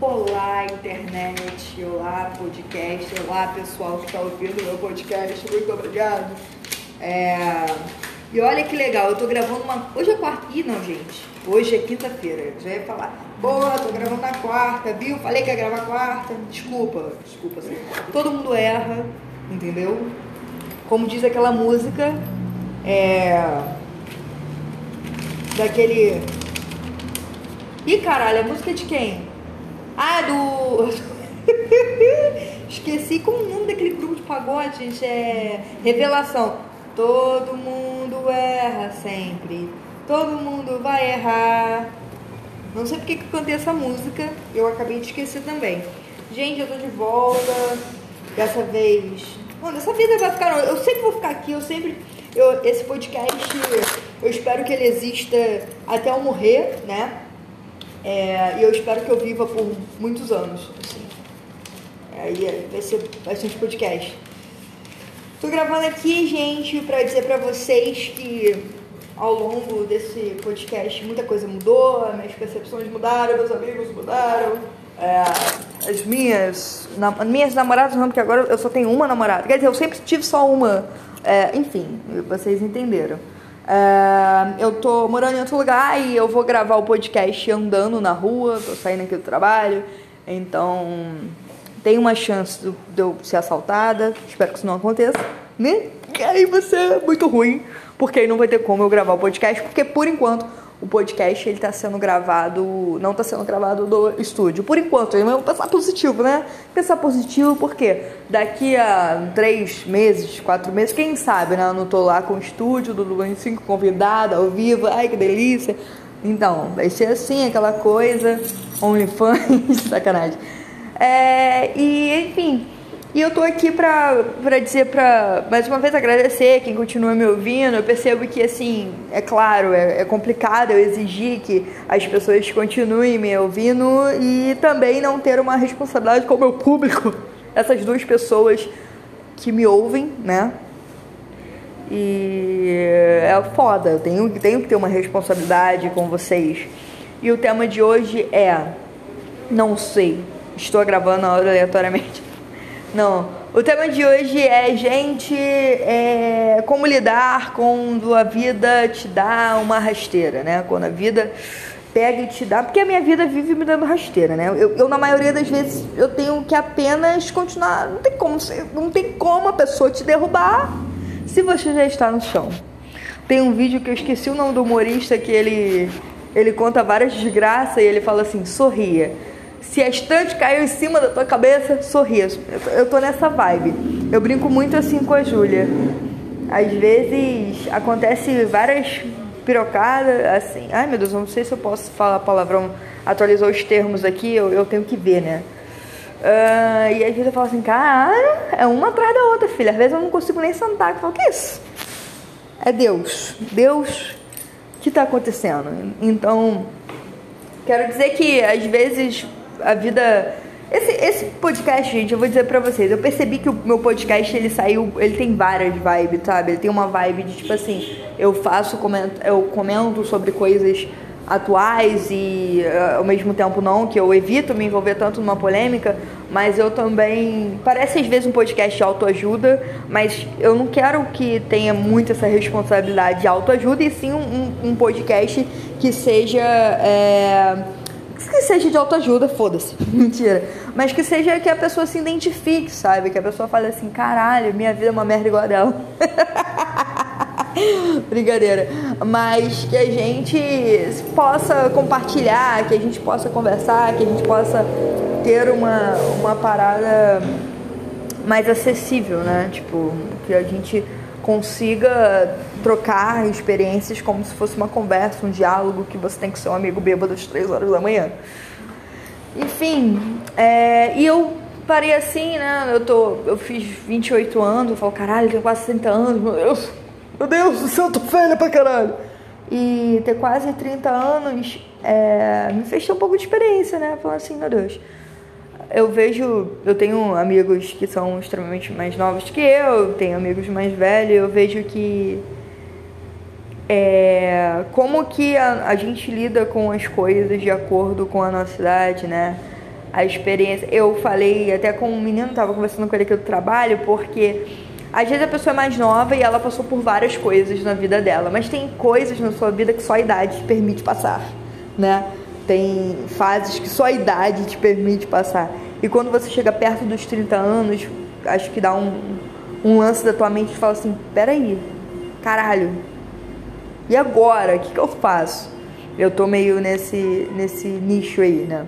Olá, internet, olá, podcast, olá, pessoal que está ouvindo meu podcast, muito obrigado. É... E olha que legal, eu tô gravando uma. Hoje é quarta. Ih, não, gente. Hoje é quinta-feira. Já ia falar. Boa, tô gravando na quarta, viu? Falei que ia gravar quarta. Desculpa, desculpa. Assim. Todo mundo erra, entendeu? Como diz aquela música, é. Daquele. Ih, caralho, a música é de quem? Ah, é do. Esqueci como o nome daquele grupo de pagode, gente. É. Revelação. Todo mundo erra sempre. Todo mundo vai errar. Não sei porque que eu cantei essa música. Eu acabei de esquecer também. Gente, eu tô de volta. Dessa vez. Mano, essa vida vai ficar. Eu sempre vou ficar aqui. Eu sempre. Eu, esse podcast. Eu espero que ele exista até eu morrer, né? É, e eu espero que eu viva por muitos anos. Assim. Aí vai ser bastante podcast. Tô gravando aqui, gente, para dizer para vocês que ao longo desse podcast muita coisa mudou, minhas percepções mudaram, meus amigos mudaram. É, as minhas, na, minhas namoradas não, porque agora eu só tenho uma namorada. Quer dizer, eu sempre tive só uma. É, enfim, vocês entenderam. Eu tô morando em outro lugar e eu vou gravar o podcast andando na rua, tô saindo aqui do trabalho, então tem uma chance de eu ser assaltada, espero que isso não aconteça, né? E aí vai ser muito ruim, porque aí não vai ter como eu gravar o podcast, porque por enquanto o podcast ele tá sendo gravado, não tá sendo gravado do estúdio. Por enquanto, vamos pensar positivo, né? Pensar positivo porque daqui a três meses, quatro meses, quem sabe, né? Eu não tô lá com o estúdio do Luan 5 convidada ao vivo, ai que delícia. Então, vai ser assim, aquela coisa, OnlyFans, sacanagem. É, e, enfim, e eu tô aqui pra, pra dizer, pra mais uma vez agradecer quem continua me ouvindo. Eu percebo que, assim, é claro, é, é complicado eu exigir que as pessoas continuem me ouvindo e também não ter uma responsabilidade com o meu público. Essas duas pessoas que me ouvem, né? E é foda, eu tenho, tenho que ter uma responsabilidade com vocês. E o tema de hoje é. Não sei, estou gravando aleatoriamente. Não. O tema de hoje é, gente, é, como lidar quando a vida te dá uma rasteira, né? Quando a vida pega e te dá. Porque a minha vida vive me dando rasteira, né? Eu, eu na maioria das vezes, eu tenho que apenas continuar. Não tem como, não tem como a pessoa te derrubar se você já está no chão. Tem um vídeo que eu esqueci o nome do humorista que ele, ele conta várias desgraças e ele fala assim: sorria se a estante caiu em cima da tua cabeça, sorria. Eu tô nessa vibe. Eu brinco muito assim com a Júlia. Às vezes acontece várias pirocadas, assim. Ai meu Deus, eu não sei se eu posso falar palavrão. Atualizou os termos aqui, eu, eu tenho que ver, né? Uh, e às vezes eu falo assim, cara, é uma atrás da outra, filha. Às vezes eu não consigo nem sentar. Eu falo, que é isso? É Deus. Deus, o que está acontecendo? Então, quero dizer que às vezes a vida. Esse, esse podcast, gente, eu vou dizer pra vocês, eu percebi que o meu podcast ele saiu, ele tem várias vibes, sabe? Ele tem uma vibe de tipo assim, eu faço, comento, eu comento sobre coisas atuais e uh, ao mesmo tempo não, que eu evito me envolver tanto numa polêmica, mas eu também. Parece às vezes um podcast de autoajuda, mas eu não quero que tenha muito essa responsabilidade de autoajuda e sim um, um podcast que seja. É, que seja de autoajuda, foda-se, mentira. Mas que seja que a pessoa se identifique, sabe? Que a pessoa fale assim, caralho, minha vida é uma merda igual a dela. Brincadeira. Mas que a gente possa compartilhar, que a gente possa conversar, que a gente possa ter uma, uma parada mais acessível, né? Tipo, que a gente consiga trocar experiências como se fosse uma conversa, um diálogo que você tem com seu amigo bêbado às três horas da manhã. Enfim, é, e eu parei assim, né? Eu, tô, eu fiz 28 anos, eu falo, caralho, tenho quase 60 anos, meu Deus, meu Deus do céu, tô velha pra caralho. E ter quase 30 anos é, me fez ter um pouco de experiência, né? Falando assim, meu Deus eu vejo, eu tenho amigos que são extremamente mais novos que eu, tenho amigos mais velhos, eu vejo que é, como que a, a, gente lida com as coisas de acordo com a nossa idade, né? a experiência. Eu falei até com um menino, tava conversando com ele aqui do trabalho, porque às vezes a pessoa é mais nova e ela passou por várias coisas na vida dela, mas tem coisas na sua vida que só a idade te permite passar, né? Tem fases que só a idade te permite passar. E quando você chega perto dos 30 anos, acho que dá um, um lance da tua mente e fala assim: peraí, caralho, e agora? O que, que eu faço? Eu tô meio nesse, nesse nicho aí, né?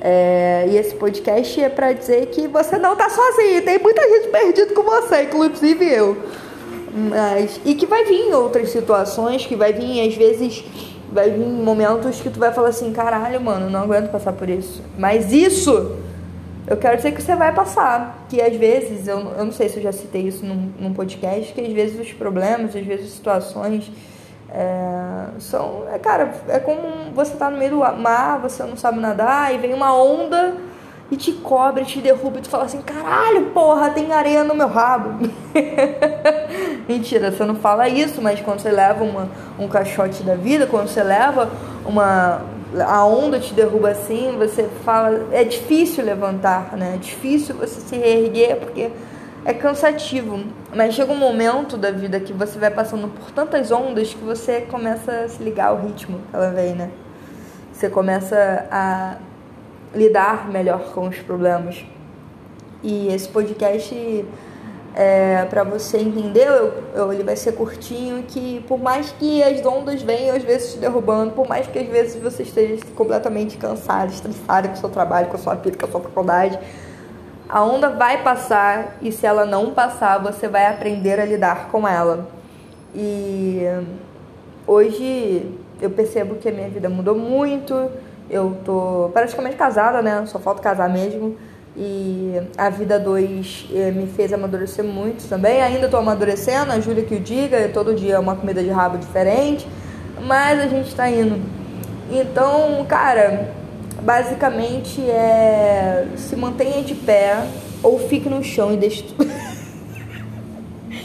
É, e esse podcast é para dizer que você não tá sozinho, tem muita gente perdida com você, inclusive eu. Mas, e que vai vir outras situações, que vai vir, às vezes, vai vir momentos que tu vai falar assim, caralho, mano, não aguento passar por isso. Mas isso, eu quero dizer que você vai passar. Que às vezes, eu, eu não sei se eu já citei isso num, num podcast, que às vezes os problemas, às vezes as situações é, são, é, cara, é como você tá no meio do mar, você não sabe nadar, e vem uma onda e te cobre, te derruba, e tu fala assim, caralho, porra, tem areia no meu rabo. Mentira, você não fala isso, mas quando você leva uma, um caixote da vida, quando você leva uma. A onda te derruba assim, você fala. É difícil levantar, né? É difícil você se reerguer, porque é cansativo, mas chega um momento da vida que você vai passando por tantas ondas que você começa a se ligar ao ritmo que ela vem, né? Você começa a lidar melhor com os problemas. E esse podcast é, para você entender, eu, eu, ele vai ser curtinho, que por mais que as ondas venham às vezes te derrubando, por mais que às vezes você esteja completamente cansado, estressado com o seu trabalho, com a sua vida, com a sua faculdade, a onda vai passar e se ela não passar, você vai aprender a lidar com ela. E hoje eu percebo que a minha vida mudou muito. Eu tô praticamente casada, né? Só falta casar mesmo. E a vida 2 eh, me fez amadurecer muito também. Ainda tô amadurecendo, a Júlia que o diga, todo dia é uma comida de rabo diferente. Mas a gente tá indo. Então, cara, basicamente é se mantenha de pé ou fique no chão e deixe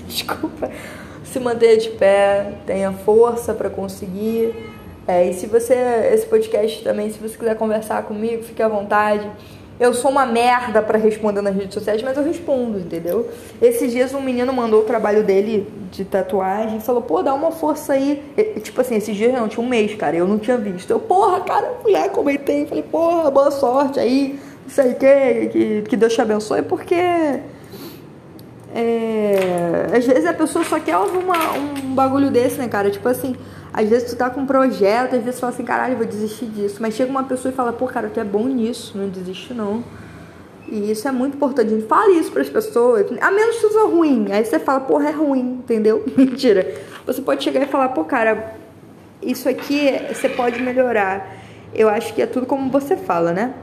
Desculpa. Se mantenha de pé, tenha força para conseguir. É, e se você, esse podcast também, se você quiser conversar comigo, fique à vontade. Eu sou uma merda para responder nas redes sociais, mas eu respondo, entendeu? Esses dias um menino mandou o trabalho dele de tatuagem e falou, pô, dá uma força aí. E, tipo assim, esses dias não, tinha um mês, cara, eu não tinha visto. Eu, porra, cara, lá, comentei, falei, porra, boa sorte aí, não sei o que, que Deus te abençoe, porque. É, às vezes a pessoa só quer uma, um bagulho desse, né, cara? Tipo assim, às vezes tu tá com um projeto, às vezes tu fala assim, caralho, vou desistir disso. Mas chega uma pessoa e fala, pô, cara, tu é bom nisso, não desiste não. E isso é muito importante. Fale isso para as pessoas. A menos que seja ruim. Aí você fala, porra, é ruim, entendeu? Mentira. Você pode chegar e falar, pô, cara, isso aqui você pode melhorar. Eu acho que é tudo como você fala, né?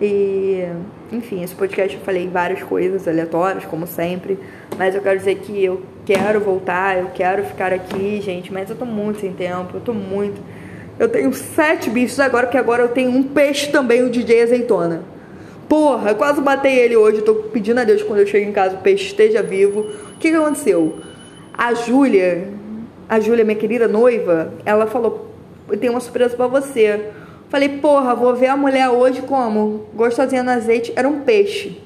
E, enfim, esse podcast eu falei várias coisas aleatórias, como sempre. Mas eu quero dizer que eu quero voltar, eu quero ficar aqui, gente. Mas eu tô muito sem tempo, eu tô muito. Eu tenho sete bichos agora, que agora eu tenho um peixe também, o DJ Azeitona. Porra, quase matei ele hoje. Tô pedindo a Deus quando eu chego em casa o peixe esteja vivo. O que, que aconteceu? A Júlia, a Júlia, minha querida noiva, ela falou: Eu tenho uma surpresa para você. Falei, porra, vou ver a mulher hoje como? Gostosinha no azeite, era um peixe.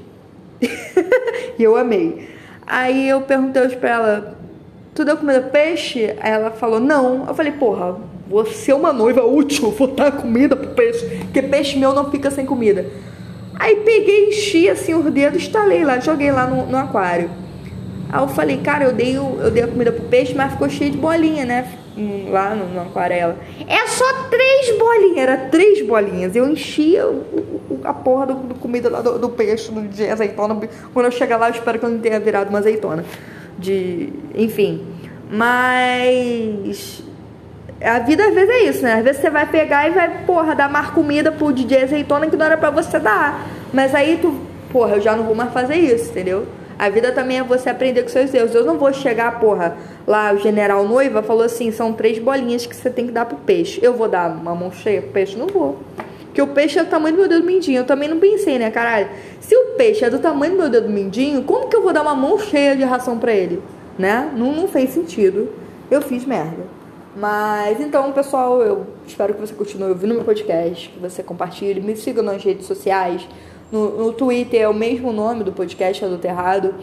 e eu amei. Aí eu perguntei hoje pra ela, tu deu comida peixe? Aí ela falou, não. Eu falei, porra, você é uma noiva útil, vou dar comida pro peixe, porque peixe meu não fica sem comida. Aí peguei, enchi assim os dedos, estalei lá, joguei lá no, no aquário. Aí eu falei, cara, eu dei, eu dei a comida pro peixe, mas ficou cheio de bolinha, né? Lá no, no aquarela. É só três bolinhas, era três bolinhas. Eu enchia o, o, a porra do, do comida lá do, do, peixe, de azeitona. Quando eu chegar lá, eu espero que eu não tenha virado uma azeitona. De. Enfim. Mas. A vida às vezes é isso, né? Às vezes você vai pegar e vai, porra, dar mais comida pro DJ azeitona que não era pra você dar. Mas aí tu, porra, eu já não vou mais fazer isso, entendeu? A vida também é você aprender com seus erros. Eu não vou chegar, porra, lá o general noiva falou assim: são três bolinhas que você tem que dar pro peixe. Eu vou dar uma mão cheia pro peixe? Não vou. Porque o peixe é do tamanho do meu dedo mindinho. Eu também não pensei, né, caralho? Se o peixe é do tamanho do meu dedo mindinho, como que eu vou dar uma mão cheia de ração para ele? Né? Não, não fez sentido. Eu fiz merda. Mas então, pessoal, eu espero que você continue ouvindo meu podcast, que você compartilhe, me siga nas redes sociais. No, no Twitter é o mesmo nome do podcast, é do Terrado.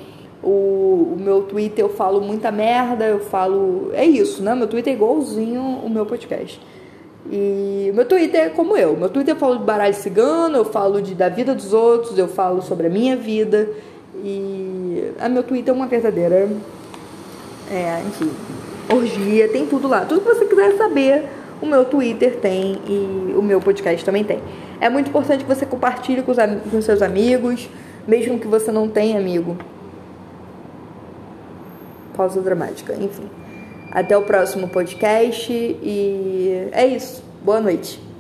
O, o, meu Twitter eu falo muita merda, eu falo. É isso, né? Meu Twitter é igualzinho o meu podcast. E meu Twitter é como eu. Meu Twitter eu falo de baralho cigano, eu falo de, da vida dos outros, eu falo sobre a minha vida. E a meu Twitter é uma verdadeira. É, enfim, orgia, tem tudo lá. Tudo que você quiser saber, o meu Twitter tem e o meu podcast também tem. É muito importante que você compartilhe com os, com seus amigos, mesmo que você não tenha amigo. Pausa dramática, enfim. Até o próximo podcast e é isso. Boa noite.